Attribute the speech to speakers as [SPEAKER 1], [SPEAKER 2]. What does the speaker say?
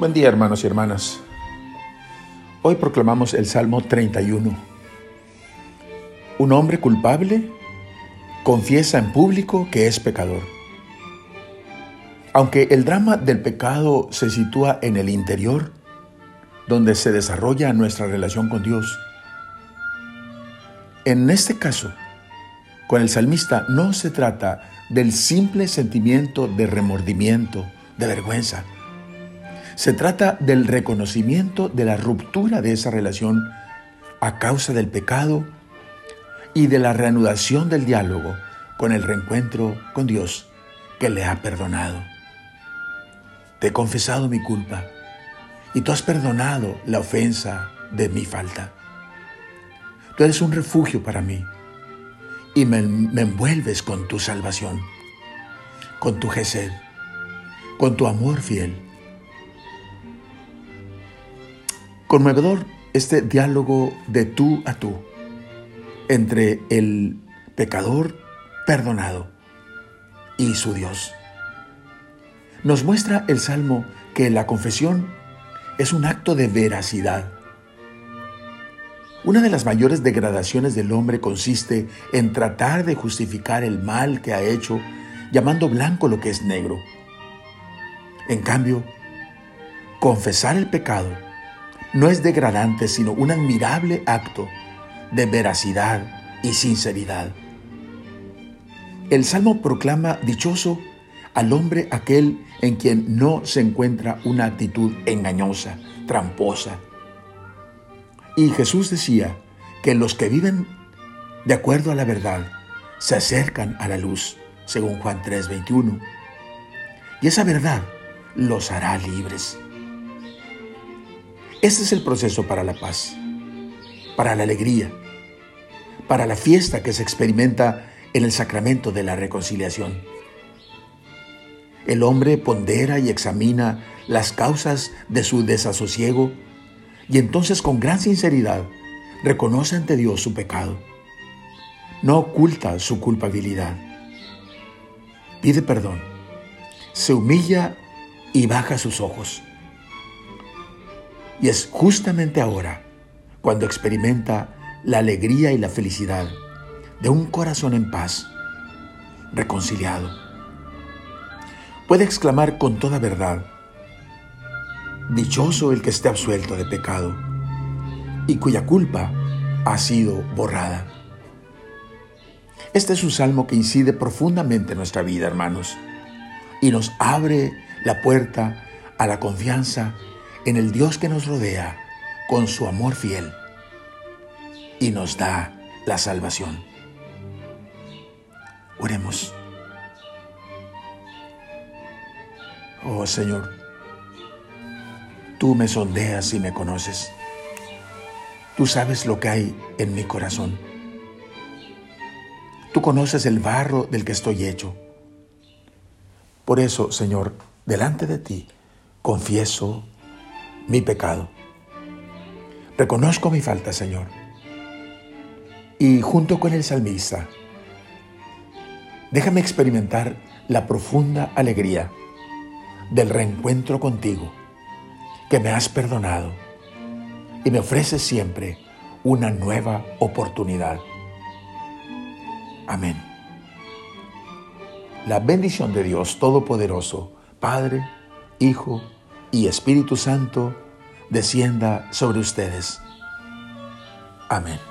[SPEAKER 1] Buen día hermanos y hermanas. Hoy proclamamos el Salmo 31. Un hombre culpable confiesa en público que es pecador. Aunque el drama del pecado se sitúa en el interior, donde se desarrolla nuestra relación con Dios, en este caso, con el salmista no se trata del simple sentimiento de remordimiento, de vergüenza, se trata del reconocimiento de la ruptura de esa relación a causa del pecado y de la reanudación del diálogo con el reencuentro con Dios que le ha perdonado. Te he confesado mi culpa y tú has perdonado la ofensa de mi falta. Tú eres un refugio para mí y me, envuelves con tu salvación, con tu gesed, con tu amor fiel Conmovedor este diálogo de tú a tú entre el pecador perdonado y su Dios. Nos muestra el Salmo que la confesión es un acto de veracidad. Una de las mayores degradaciones del hombre consiste en tratar de justificar el mal que ha hecho llamando blanco lo que es negro. En cambio, confesar el pecado no es degradante, sino un admirable acto de veracidad y sinceridad. El Salmo proclama dichoso al hombre aquel en quien no se encuentra una actitud engañosa, tramposa. Y Jesús decía que los que viven de acuerdo a la verdad se acercan a la luz, según Juan 3:21. Y esa verdad los hará libres. Este es el proceso para la paz, para la alegría, para la fiesta que se experimenta en el sacramento de la reconciliación. El hombre pondera y examina las causas de su desasosiego y entonces con gran sinceridad reconoce ante Dios su pecado. No oculta su culpabilidad. Pide perdón. Se humilla y baja sus ojos. Y es justamente ahora cuando experimenta la alegría y la felicidad de un corazón en paz, reconciliado. Puede exclamar con toda verdad, Dichoso el que esté absuelto de pecado y cuya culpa ha sido borrada. Este es un salmo que incide profundamente en nuestra vida, hermanos, y nos abre la puerta a la confianza en el Dios que nos rodea con su amor fiel y nos da la salvación. Oremos. Oh Señor, tú me sondeas y me conoces. Tú sabes lo que hay en mi corazón. Tú conoces el barro del que estoy hecho. Por eso, Señor, delante de ti, confieso mi pecado. Reconozco mi falta, Señor. Y junto con el salmista, déjame experimentar la profunda alegría del reencuentro contigo, que me has perdonado y me ofreces siempre una nueva oportunidad. Amén. La bendición de Dios Todopoderoso, Padre, Hijo y Espíritu Santo, descienda sobre ustedes. Amén.